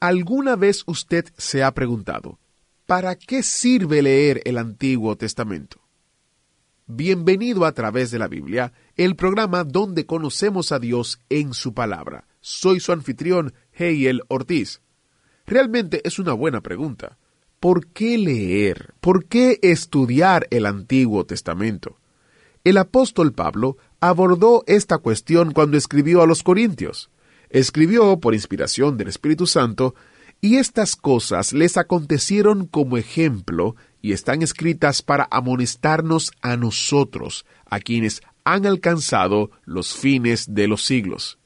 ¿Alguna vez usted se ha preguntado, ¿para qué sirve leer el Antiguo Testamento? Bienvenido a través de la Biblia, el programa donde conocemos a Dios en su palabra. Soy su anfitrión, Heiel Ortiz. Realmente es una buena pregunta. ¿Por qué leer? ¿Por qué estudiar el Antiguo Testamento? El apóstol Pablo abordó esta cuestión cuando escribió a los Corintios. Escribió por inspiración del Espíritu Santo y estas cosas les acontecieron como ejemplo y están escritas para amonestarnos a nosotros, a quienes han alcanzado los fines de los siglos.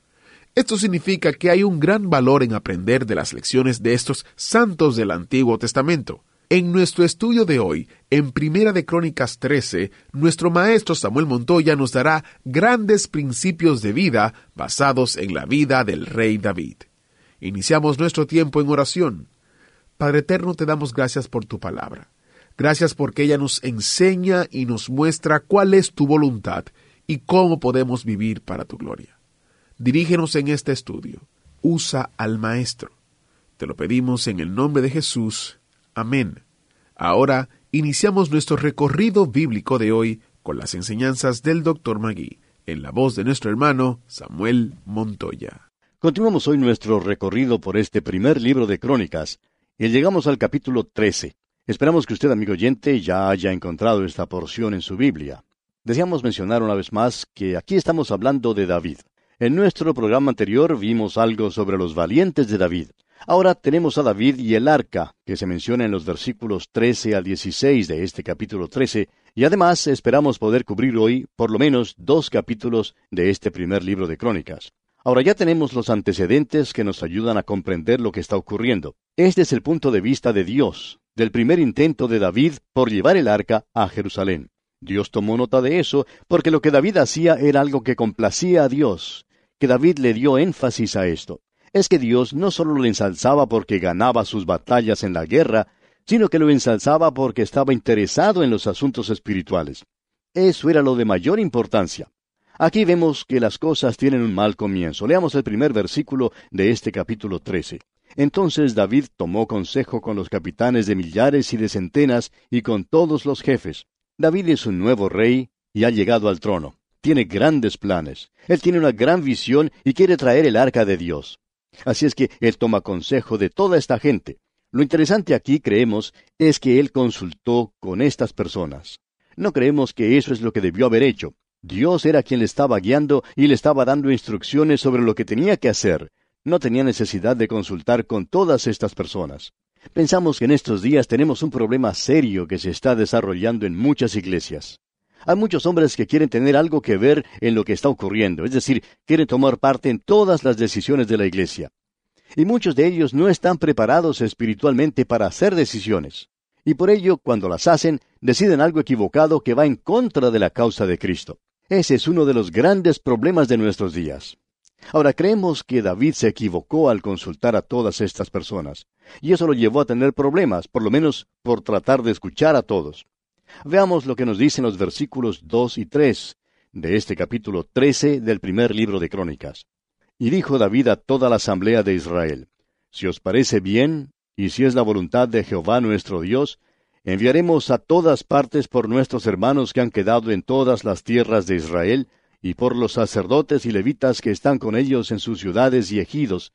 Esto significa que hay un gran valor en aprender de las lecciones de estos santos del Antiguo Testamento. En nuestro estudio de hoy, en Primera de Crónicas 13, nuestro maestro Samuel Montoya nos dará grandes principios de vida basados en la vida del rey David. Iniciamos nuestro tiempo en oración. Padre Eterno, te damos gracias por tu palabra. Gracias porque ella nos enseña y nos muestra cuál es tu voluntad y cómo podemos vivir para tu gloria. Dirígenos en este estudio. Usa al Maestro. Te lo pedimos en el nombre de Jesús. Amén. Ahora iniciamos nuestro recorrido bíblico de hoy con las enseñanzas del Dr. Magui, en la voz de nuestro hermano Samuel Montoya. Continuamos hoy nuestro recorrido por este primer libro de Crónicas y llegamos al capítulo 13. Esperamos que usted, amigo oyente, ya haya encontrado esta porción en su Biblia. Deseamos mencionar una vez más que aquí estamos hablando de David. En nuestro programa anterior vimos algo sobre los valientes de David. Ahora tenemos a David y el arca, que se menciona en los versículos 13 al 16 de este capítulo 13, y además esperamos poder cubrir hoy por lo menos dos capítulos de este primer libro de Crónicas. Ahora ya tenemos los antecedentes que nos ayudan a comprender lo que está ocurriendo. Este es el punto de vista de Dios, del primer intento de David por llevar el arca a Jerusalén. Dios tomó nota de eso porque lo que David hacía era algo que complacía a Dios, que David le dio énfasis a esto. Es que Dios no solo lo ensalzaba porque ganaba sus batallas en la guerra, sino que lo ensalzaba porque estaba interesado en los asuntos espirituales. Eso era lo de mayor importancia. Aquí vemos que las cosas tienen un mal comienzo. Leamos el primer versículo de este capítulo 13. Entonces David tomó consejo con los capitanes de millares y de centenas y con todos los jefes. David es un nuevo rey y ha llegado al trono. Tiene grandes planes. Él tiene una gran visión y quiere traer el arca de Dios. Así es que él toma consejo de toda esta gente. Lo interesante aquí, creemos, es que él consultó con estas personas. No creemos que eso es lo que debió haber hecho. Dios era quien le estaba guiando y le estaba dando instrucciones sobre lo que tenía que hacer, no tenía necesidad de consultar con todas estas personas. Pensamos que en estos días tenemos un problema serio que se está desarrollando en muchas iglesias. Hay muchos hombres que quieren tener algo que ver en lo que está ocurriendo, es decir, quieren tomar parte en todas las decisiones de la iglesia. Y muchos de ellos no están preparados espiritualmente para hacer decisiones. Y por ello, cuando las hacen, deciden algo equivocado que va en contra de la causa de Cristo. Ese es uno de los grandes problemas de nuestros días. Ahora creemos que David se equivocó al consultar a todas estas personas, y eso lo llevó a tener problemas, por lo menos por tratar de escuchar a todos. Veamos lo que nos dicen los versículos dos y tres de este capítulo trece del primer libro de Crónicas. Y dijo David a toda la asamblea de Israel, Si os parece bien, y si es la voluntad de Jehová nuestro Dios, enviaremos a todas partes por nuestros hermanos que han quedado en todas las tierras de Israel, y por los sacerdotes y levitas que están con ellos en sus ciudades y ejidos,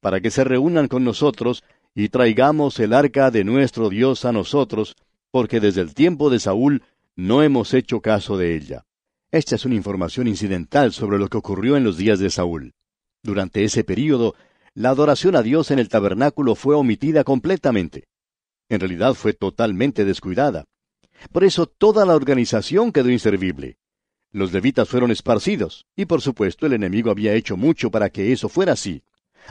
para que se reúnan con nosotros y traigamos el arca de nuestro Dios a nosotros, porque desde el tiempo de Saúl no hemos hecho caso de ella. Esta es una información incidental sobre lo que ocurrió en los días de Saúl. Durante ese período, la adoración a Dios en el tabernáculo fue omitida completamente. En realidad fue totalmente descuidada. Por eso toda la organización quedó inservible. Los levitas fueron esparcidos, y por supuesto el enemigo había hecho mucho para que eso fuera así.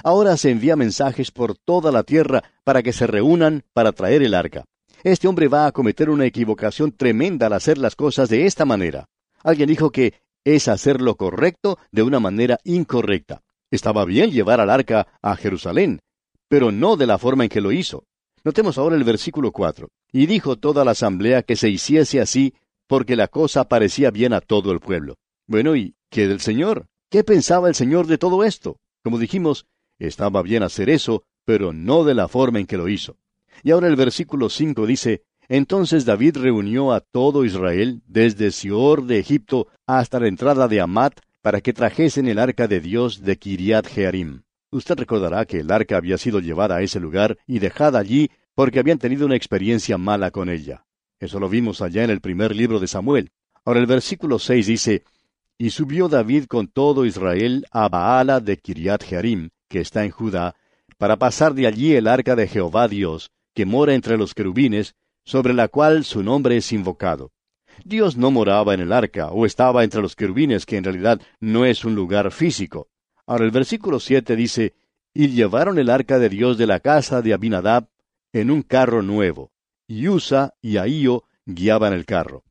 Ahora se envía mensajes por toda la tierra para que se reúnan para traer el arca. Este hombre va a cometer una equivocación tremenda al hacer las cosas de esta manera. Alguien dijo que es hacer lo correcto de una manera incorrecta. Estaba bien llevar al arca a Jerusalén, pero no de la forma en que lo hizo. Notemos ahora el versículo 4. Y dijo toda la asamblea que se hiciese así, porque la cosa parecía bien a todo el pueblo. Bueno, ¿y qué del Señor? ¿Qué pensaba el Señor de todo esto? Como dijimos, estaba bien hacer eso, pero no de la forma en que lo hizo. Y ahora el versículo 5 dice, Entonces David reunió a todo Israel, desde Sior de Egipto hasta la entrada de Amat, para que trajesen el arca de Dios de Kiriat Jearim. Usted recordará que el arca había sido llevada a ese lugar y dejada allí porque habían tenido una experiencia mala con ella. Eso lo vimos allá en el primer libro de Samuel. Ahora el versículo 6 dice, Y subió David con todo Israel a Baala de Kiriat Jearim, que está en Judá, para pasar de allí el arca de Jehová Dios, que mora entre los querubines, sobre la cual su nombre es invocado. Dios no moraba en el arca, o estaba entre los querubines, que en realidad no es un lugar físico. Ahora el versículo siete dice, Y llevaron el arca de Dios de la casa de Abinadab en un carro nuevo, y Usa y Ahío guiaban el carro.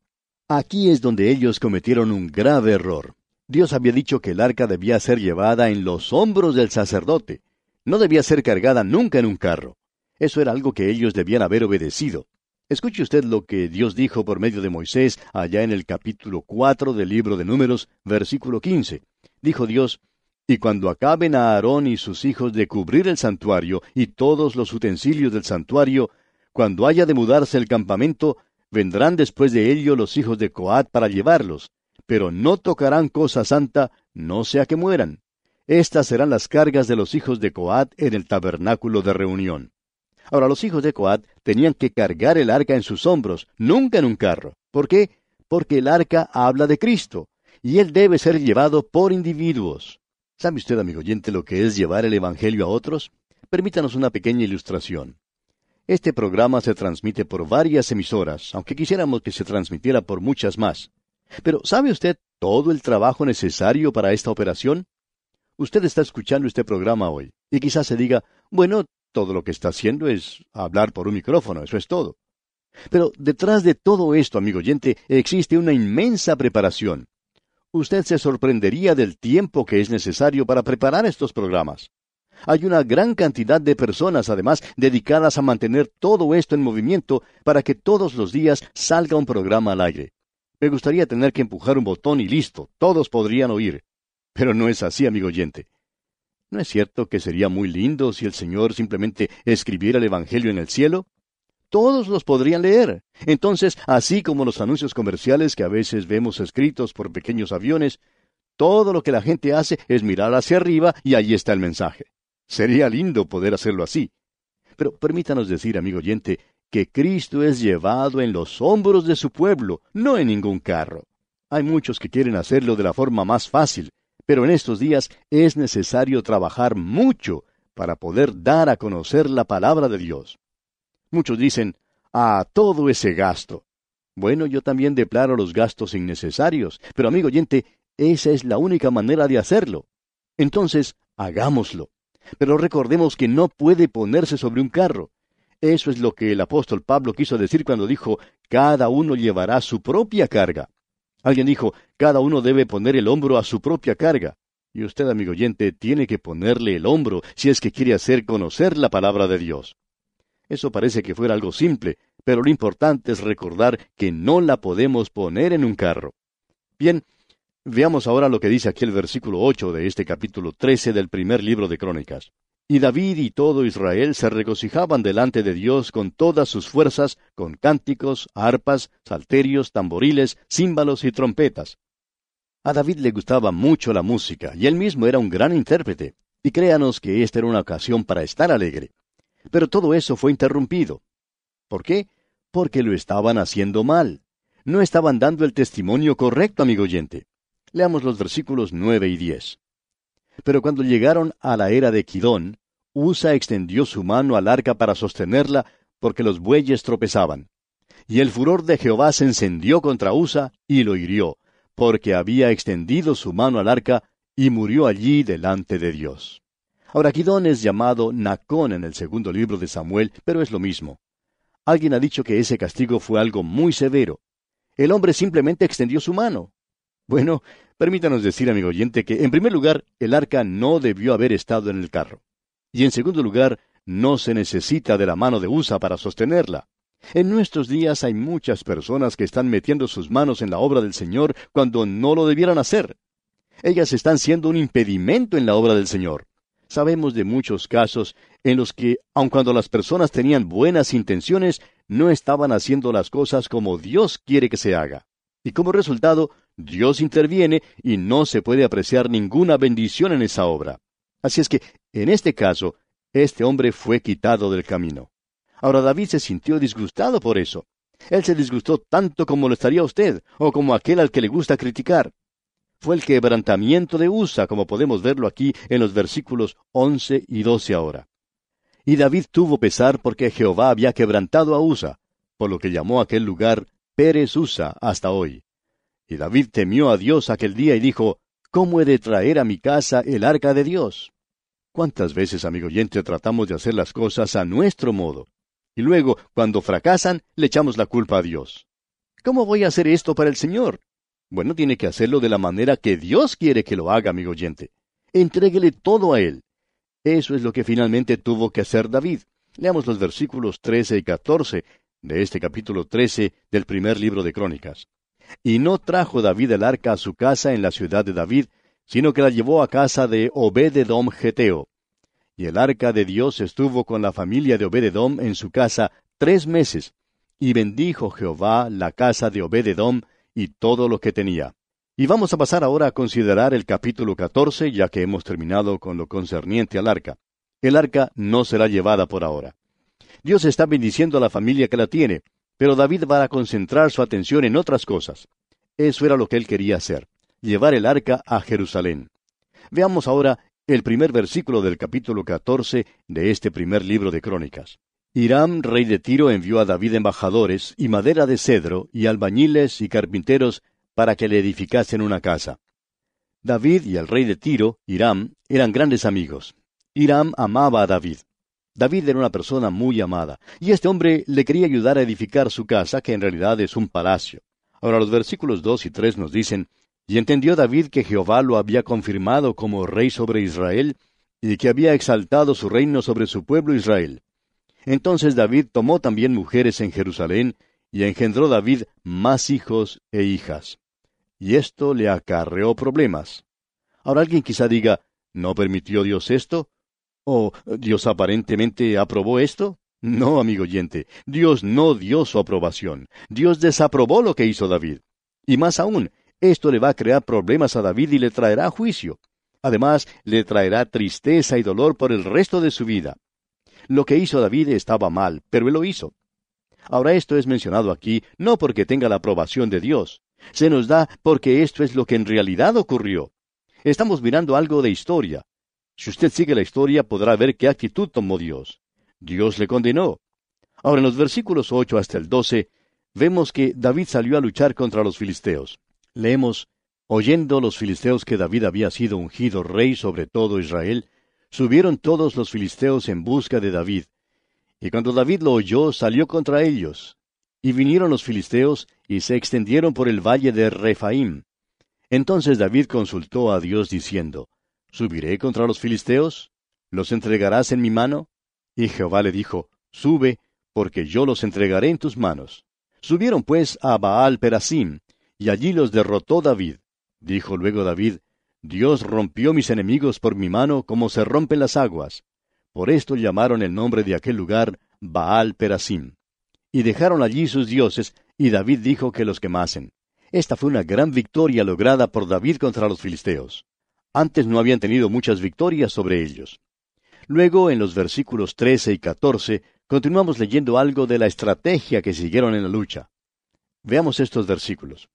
Aquí es donde ellos cometieron un grave error. Dios había dicho que el arca debía ser llevada en los hombros del sacerdote. No debía ser cargada nunca en un carro. Eso era algo que ellos debían haber obedecido. Escuche usted lo que Dios dijo por medio de Moisés allá en el capítulo cuatro del libro de Números, versículo quince. Dijo Dios, Y cuando acaben a Aarón y sus hijos de cubrir el santuario y todos los utensilios del santuario, cuando haya de mudarse el campamento, vendrán después de ello los hijos de Coat para llevarlos, pero no tocarán cosa santa, no sea que mueran. Estas serán las cargas de los hijos de Coat en el tabernáculo de reunión. Ahora los hijos de Coat tenían que cargar el arca en sus hombros, nunca en un carro. ¿Por qué? Porque el arca habla de Cristo, y él debe ser llevado por individuos. ¿Sabe usted, amigo oyente, lo que es llevar el Evangelio a otros? Permítanos una pequeña ilustración. Este programa se transmite por varias emisoras, aunque quisiéramos que se transmitiera por muchas más. Pero ¿sabe usted todo el trabajo necesario para esta operación? Usted está escuchando este programa hoy, y quizás se diga, bueno, todo lo que está haciendo es hablar por un micrófono, eso es todo. Pero detrás de todo esto, amigo oyente, existe una inmensa preparación. Usted se sorprendería del tiempo que es necesario para preparar estos programas. Hay una gran cantidad de personas, además, dedicadas a mantener todo esto en movimiento para que todos los días salga un programa al aire. Me gustaría tener que empujar un botón y listo, todos podrían oír. Pero no es así, amigo oyente. ¿No es cierto que sería muy lindo si el Señor simplemente escribiera el Evangelio en el cielo? Todos los podrían leer. Entonces, así como los anuncios comerciales que a veces vemos escritos por pequeños aviones, todo lo que la gente hace es mirar hacia arriba y allí está el mensaje. Sería lindo poder hacerlo así. Pero permítanos decir, amigo oyente, que Cristo es llevado en los hombros de su pueblo, no en ningún carro. Hay muchos que quieren hacerlo de la forma más fácil, pero en estos días es necesario trabajar mucho para poder dar a conocer la palabra de Dios. Muchos dicen, a todo ese gasto. Bueno, yo también deplaro los gastos innecesarios, pero amigo oyente, esa es la única manera de hacerlo. Entonces, hagámoslo. Pero recordemos que no puede ponerse sobre un carro. Eso es lo que el apóstol Pablo quiso decir cuando dijo, cada uno llevará su propia carga. Alguien dijo, cada uno debe poner el hombro a su propia carga. Y usted, amigo oyente, tiene que ponerle el hombro si es que quiere hacer conocer la palabra de Dios. Eso parece que fuera algo simple, pero lo importante es recordar que no la podemos poner en un carro. Bien, veamos ahora lo que dice aquí el versículo ocho de este capítulo trece del primer libro de Crónicas. Y David y todo Israel se regocijaban delante de Dios con todas sus fuerzas, con cánticos, arpas, salterios, tamboriles, címbalos y trompetas. A David le gustaba mucho la música, y él mismo era un gran intérprete, y créanos que esta era una ocasión para estar alegre. Pero todo eso fue interrumpido. ¿Por qué? Porque lo estaban haciendo mal. No estaban dando el testimonio correcto, amigo oyente. Leamos los versículos nueve y diez. Pero cuando llegaron a la era de Quidón, Usa extendió su mano al arca para sostenerla, porque los bueyes tropezaban. Y el furor de Jehová se encendió contra Usa y lo hirió, porque había extendido su mano al arca y murió allí delante de Dios. Ahora, Gidón es llamado Nacón en el segundo libro de Samuel, pero es lo mismo. Alguien ha dicho que ese castigo fue algo muy severo. El hombre simplemente extendió su mano. Bueno, permítanos decir, amigo oyente, que en primer lugar, el arca no debió haber estado en el carro. Y en segundo lugar, no se necesita de la mano de Usa para sostenerla. En nuestros días hay muchas personas que están metiendo sus manos en la obra del Señor cuando no lo debieran hacer. Ellas están siendo un impedimento en la obra del Señor. Sabemos de muchos casos en los que, aun cuando las personas tenían buenas intenciones, no estaban haciendo las cosas como Dios quiere que se haga. Y como resultado, Dios interviene y no se puede apreciar ninguna bendición en esa obra. Así es que, en este caso, este hombre fue quitado del camino. Ahora David se sintió disgustado por eso. Él se disgustó tanto como lo estaría usted, o como aquel al que le gusta criticar. Fue el quebrantamiento de Usa, como podemos verlo aquí en los versículos once y doce ahora. Y David tuvo pesar porque Jehová había quebrantado a Usa, por lo que llamó aquel lugar Pérez Usa hasta hoy. Y David temió a Dios aquel día y dijo, ¿Cómo he de traer a mi casa el arca de Dios? ¿Cuántas veces, amigo oyente, tratamos de hacer las cosas a nuestro modo? Y luego, cuando fracasan, le echamos la culpa a Dios. ¿Cómo voy a hacer esto para el Señor? Bueno, tiene que hacerlo de la manera que Dios quiere que lo haga, amigo oyente. Entréguele todo a Él. Eso es lo que finalmente tuvo que hacer David. Leamos los versículos 13 y 14 de este capítulo 13 del primer libro de Crónicas. Y no trajo David el arca a su casa en la ciudad de David, sino que la llevó a casa de Obededom Geteo. Y el arca de Dios estuvo con la familia de Obededom en su casa tres meses, y bendijo Jehová la casa de Obededom y todo lo que tenía. Y vamos a pasar ahora a considerar el capítulo 14, ya que hemos terminado con lo concerniente al arca. El arca no será llevada por ahora. Dios está bendiciendo a la familia que la tiene, pero David va a concentrar su atención en otras cosas. Eso era lo que él quería hacer llevar el arca a Jerusalén. Veamos ahora el primer versículo del capítulo 14 de este primer libro de Crónicas. Hiram, rey de Tiro, envió a David embajadores y madera de cedro y albañiles y carpinteros para que le edificasen una casa. David y el rey de Tiro, Hiram, eran grandes amigos. Hiram amaba a David. David era una persona muy amada, y este hombre le quería ayudar a edificar su casa, que en realidad es un palacio. Ahora los versículos 2 y 3 nos dicen, y entendió David que Jehová lo había confirmado como rey sobre Israel, y que había exaltado su reino sobre su pueblo Israel. Entonces David tomó también mujeres en Jerusalén, y engendró David más hijos e hijas. Y esto le acarreó problemas. Ahora alguien quizá diga, ¿no permitió Dios esto? ¿O Dios aparentemente aprobó esto? No, amigo oyente, Dios no dio su aprobación. Dios desaprobó lo que hizo David. Y más aún, esto le va a crear problemas a David y le traerá juicio. Además, le traerá tristeza y dolor por el resto de su vida. Lo que hizo David estaba mal, pero él lo hizo. Ahora esto es mencionado aquí no porque tenga la aprobación de Dios. Se nos da porque esto es lo que en realidad ocurrió. Estamos mirando algo de historia. Si usted sigue la historia podrá ver qué actitud tomó Dios. Dios le condenó. Ahora en los versículos 8 hasta el 12 vemos que David salió a luchar contra los filisteos. Leemos, Oyendo los filisteos que David había sido ungido rey sobre todo Israel, subieron todos los filisteos en busca de David. Y cuando David lo oyó, salió contra ellos. Y vinieron los filisteos y se extendieron por el valle de Refaim. Entonces David consultó a Dios diciendo, ¿Subiré contra los filisteos? ¿Los entregarás en mi mano? Y Jehová le dijo, Sube, porque yo los entregaré en tus manos. Subieron pues a Baal Perasim, y allí los derrotó David. Dijo luego David, Dios rompió mis enemigos por mi mano como se rompen las aguas. Por esto llamaron el nombre de aquel lugar Baal Perasim. Y dejaron allí sus dioses, y David dijo que los quemasen. Esta fue una gran victoria lograda por David contra los filisteos. Antes no habían tenido muchas victorias sobre ellos. Luego, en los versículos 13 y 14, continuamos leyendo algo de la estrategia que siguieron en la lucha. Veamos estos versículos.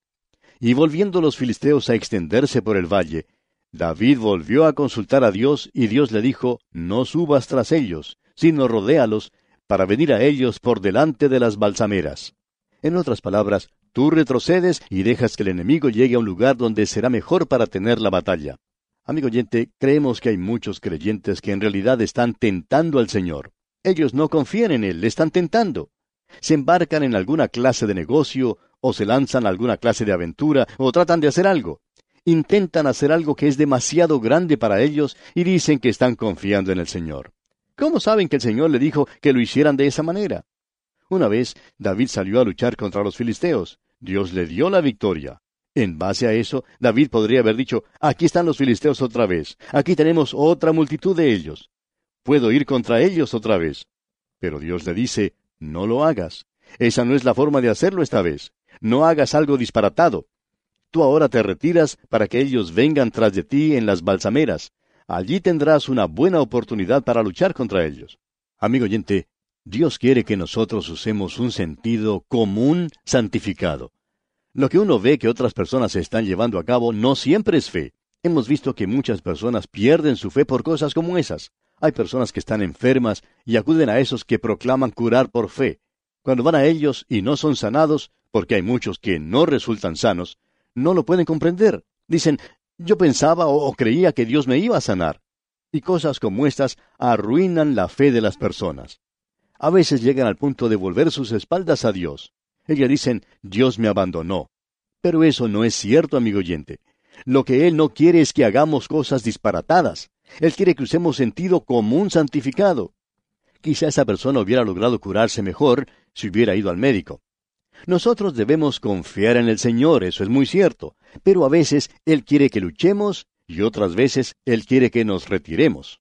Y volviendo los filisteos a extenderse por el valle, David volvió a consultar a Dios y Dios le dijo, No subas tras ellos, sino rodéalos, para venir a ellos por delante de las balsameras. En otras palabras, tú retrocedes y dejas que el enemigo llegue a un lugar donde será mejor para tener la batalla. Amigo oyente, creemos que hay muchos creyentes que en realidad están tentando al Señor. Ellos no confían en Él, le están tentando. Se embarcan en alguna clase de negocio, o se lanzan a alguna clase de aventura, o tratan de hacer algo. Intentan hacer algo que es demasiado grande para ellos y dicen que están confiando en el Señor. ¿Cómo saben que el Señor le dijo que lo hicieran de esa manera? Una vez David salió a luchar contra los filisteos. Dios le dio la victoria. En base a eso, David podría haber dicho, aquí están los filisteos otra vez, aquí tenemos otra multitud de ellos. Puedo ir contra ellos otra vez. Pero Dios le dice, no lo hagas. Esa no es la forma de hacerlo esta vez. No hagas algo disparatado. Tú ahora te retiras para que ellos vengan tras de ti en las balsameras. Allí tendrás una buena oportunidad para luchar contra ellos. Amigo oyente, Dios quiere que nosotros usemos un sentido común santificado. Lo que uno ve que otras personas están llevando a cabo no siempre es fe. Hemos visto que muchas personas pierden su fe por cosas como esas. Hay personas que están enfermas y acuden a esos que proclaman curar por fe. Cuando van a ellos y no son sanados, porque hay muchos que no resultan sanos, no lo pueden comprender. Dicen, yo pensaba o, creía que Dios me iba a sanar. Y cosas como estas arruinan la fe de las personas. A veces llegan al punto de volver sus espaldas a Dios. Ellas dicen, Dios me abandonó. Pero eso no es cierto, amigo oyente. Lo que Él no quiere es que hagamos cosas disparatadas. Él quiere que usemos sentido común santificado. Quizá esa persona hubiera logrado curarse mejor si hubiera ido al médico. Nosotros debemos confiar en el Señor, eso es muy cierto, pero a veces Él quiere que luchemos y otras veces Él quiere que nos retiremos.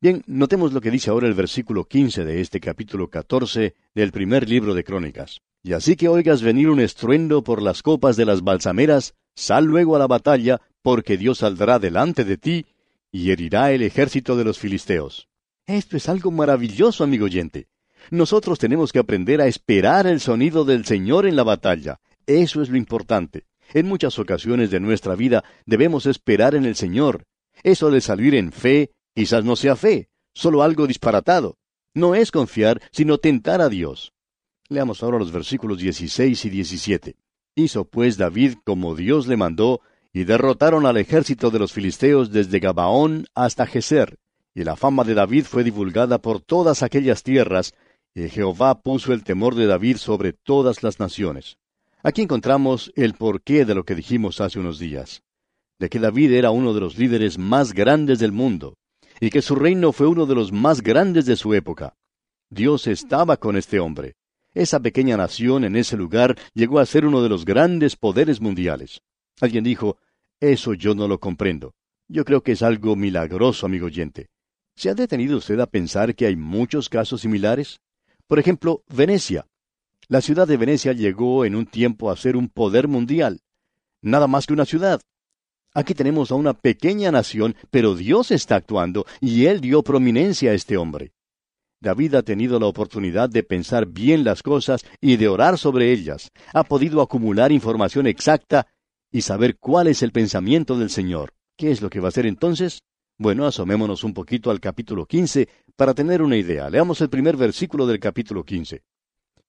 Bien, notemos lo que dice ahora el versículo 15 de este capítulo 14 del primer libro de Crónicas. Y así que oigas venir un estruendo por las copas de las balsameras, sal luego a la batalla, porque Dios saldrá delante de ti y herirá el ejército de los filisteos. Esto es algo maravilloso, amigo oyente. Nosotros tenemos que aprender a esperar el sonido del Señor en la batalla. Eso es lo importante. En muchas ocasiones de nuestra vida debemos esperar en el Señor. Eso de salir en fe, quizás no sea fe, solo algo disparatado. No es confiar, sino tentar a Dios. Leamos ahora los versículos 16 y 17. Hizo pues David como Dios le mandó, y derrotaron al ejército de los filisteos desde Gabaón hasta Geser. Y la fama de David fue divulgada por todas aquellas tierras, y Jehová puso el temor de David sobre todas las naciones. Aquí encontramos el porqué de lo que dijimos hace unos días, de que David era uno de los líderes más grandes del mundo, y que su reino fue uno de los más grandes de su época. Dios estaba con este hombre. Esa pequeña nación en ese lugar llegó a ser uno de los grandes poderes mundiales. Alguien dijo, eso yo no lo comprendo. Yo creo que es algo milagroso, amigo oyente. ¿Se ha detenido usted a pensar que hay muchos casos similares? Por ejemplo, Venecia. La ciudad de Venecia llegó en un tiempo a ser un poder mundial. Nada más que una ciudad. Aquí tenemos a una pequeña nación, pero Dios está actuando y Él dio prominencia a este hombre. David ha tenido la oportunidad de pensar bien las cosas y de orar sobre ellas. Ha podido acumular información exacta y saber cuál es el pensamiento del Señor. ¿Qué es lo que va a hacer entonces? Bueno, asomémonos un poquito al capítulo 15 para tener una idea. Leamos el primer versículo del capítulo 15.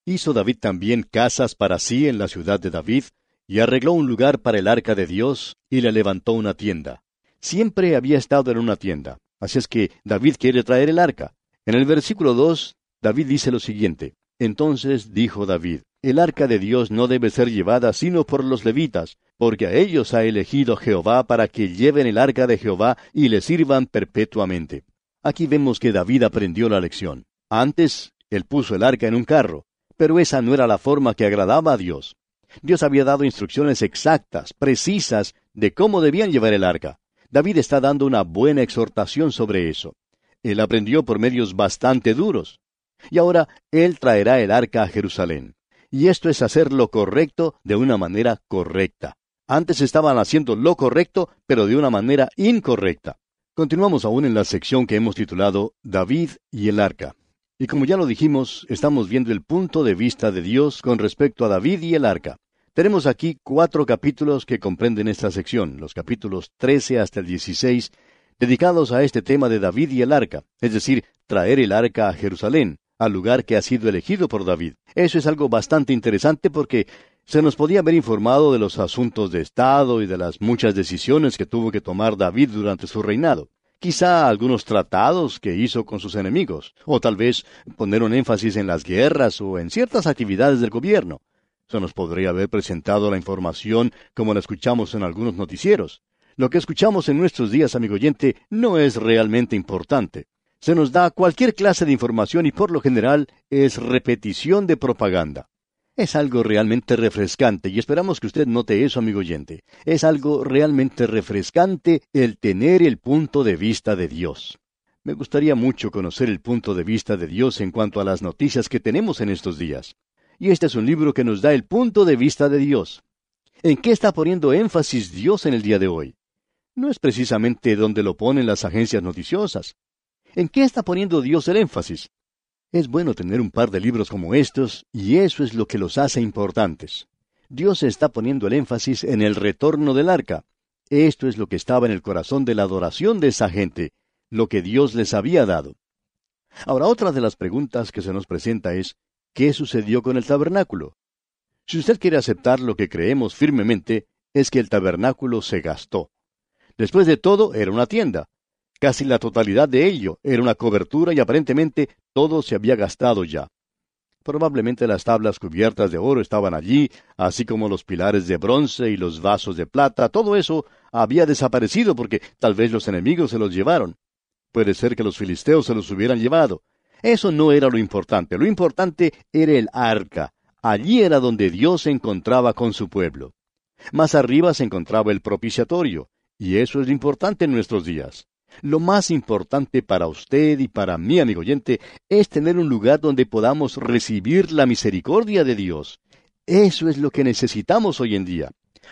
Hizo David también casas para sí en la ciudad de David, y arregló un lugar para el arca de Dios, y le levantó una tienda. Siempre había estado en una tienda, así es que David quiere traer el arca. En el versículo 2, David dice lo siguiente, Entonces dijo David, El arca de Dios no debe ser llevada sino por los levitas, porque a ellos ha elegido Jehová para que lleven el arca de Jehová y le sirvan perpetuamente. Aquí vemos que David aprendió la lección. Antes, él puso el arca en un carro, pero esa no era la forma que agradaba a Dios. Dios había dado instrucciones exactas, precisas, de cómo debían llevar el arca. David está dando una buena exhortación sobre eso. Él aprendió por medios bastante duros. Y ahora Él traerá el arca a Jerusalén. Y esto es hacer lo correcto de una manera correcta. Antes estaban haciendo lo correcto, pero de una manera incorrecta. Continuamos aún en la sección que hemos titulado David y el arca. Y como ya lo dijimos, estamos viendo el punto de vista de Dios con respecto a David y el arca. Tenemos aquí cuatro capítulos que comprenden esta sección, los capítulos 13 hasta el 16, dedicados a este tema de David y el arca, es decir, traer el arca a Jerusalén, al lugar que ha sido elegido por David. Eso es algo bastante interesante porque Se nos podía haber informado de los asuntos de Estado y de las muchas decisiones que tuvo que tomar David durante su reinado. Quizá algunos tratados que hizo con sus enemigos, o tal vez poner un énfasis en las guerras o en ciertas actividades del gobierno. Se nos podría haber presentado la información como la escuchamos en algunos noticieros. Lo que escuchamos en nuestros días, amigo oyente, no es realmente importante. Se nos da cualquier clase de información y por lo general es repetición de propaganda. Es algo realmente refrescante y esperamos que usted note eso, amigo oyente. Es algo realmente refrescante el tener el punto de vista de Dios. Me gustaría mucho conocer el punto de vista de Dios en cuanto a las noticias que tenemos en estos días. Y este es un libro que nos da el punto de vista de Dios. ¿En qué está poniendo énfasis Dios en el día de hoy? No es precisamente donde lo ponen las agencias noticiosas. ¿En qué está poniendo Dios el énfasis? Es bueno tener un par de libros como estos, y eso es lo que los hace importantes. Dios está poniendo el énfasis en el retorno del arca. Esto es lo que estaba en el corazón de la adoración de esa gente, lo que Dios les había dado. Ahora, otra de las preguntas que se nos presenta es, ¿qué sucedió con el tabernáculo? Si usted quiere aceptar lo que creemos firmemente, es que el tabernáculo se gastó. Después de todo, era una tienda. Casi la totalidad de ello era una cobertura y aparentemente todo se había gastado ya. Probablemente las tablas cubiertas de oro estaban allí, así como los pilares de bronce y los vasos de plata. Todo eso había desaparecido porque tal vez los enemigos se los llevaron. Puede ser que los filisteos se los hubieran llevado. Eso no era lo importante. Lo importante era el arca. Allí era donde Dios se encontraba con su pueblo. Más arriba se encontraba el propiciatorio, y eso es importante en nuestros días. Lo más importante para usted y para mí, amigo oyente, es tener un lugar donde podamos recibir la misericordia de Dios. Eso es lo que necesitamos hoy en día.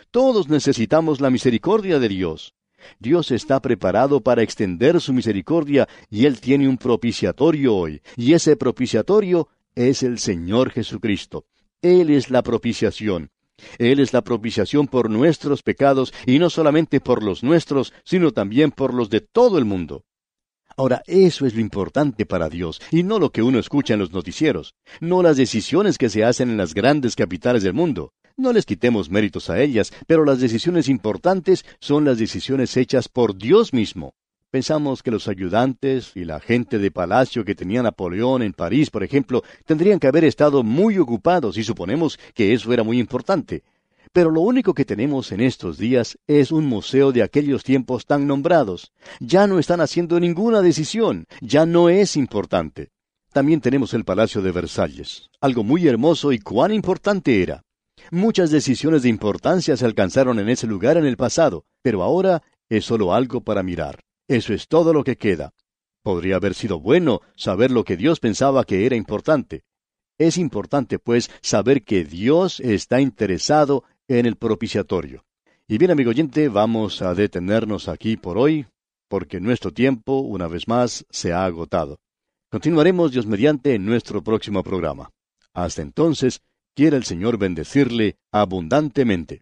Todos necesitamos la misericordia de Dios. Dios está preparado para extender su misericordia y Él tiene un propiciatorio hoy. Y ese propiciatorio es el Señor Jesucristo. Él es la propiciación. Él es la propiciación por nuestros pecados, y no solamente por los nuestros, sino también por los de todo el mundo. Ahora, eso es lo importante para Dios, y no lo que uno escucha en los noticieros, no las decisiones que se hacen en las grandes capitales del mundo. No les quitemos méritos a ellas, pero las decisiones importantes son las decisiones hechas por Dios mismo. Pensamos que los ayudantes y la gente de palacio que tenía Napoleón en París, por ejemplo, tendrían que haber estado muy ocupados y suponemos que eso era muy importante. Pero lo único que tenemos en estos días es un museo de aquellos tiempos tan nombrados. Ya no están haciendo ninguna decisión, ya no es importante. También tenemos el Palacio de Versalles, algo muy hermoso y cuán importante era. Muchas decisiones de importancia se alcanzaron en ese lugar en el pasado, pero ahora es solo algo para mirar. Eso es todo lo que queda. Podría haber sido bueno saber lo que Dios pensaba que era importante. Es importante, pues, saber que Dios está interesado en el propiciatorio. Y bien, amigo oyente, vamos a detenernos aquí por hoy, porque nuestro tiempo, una vez más, se ha agotado. Continuaremos, Dios mediante, en nuestro próximo programa. Hasta entonces, quiera el Señor bendecirle abundantemente.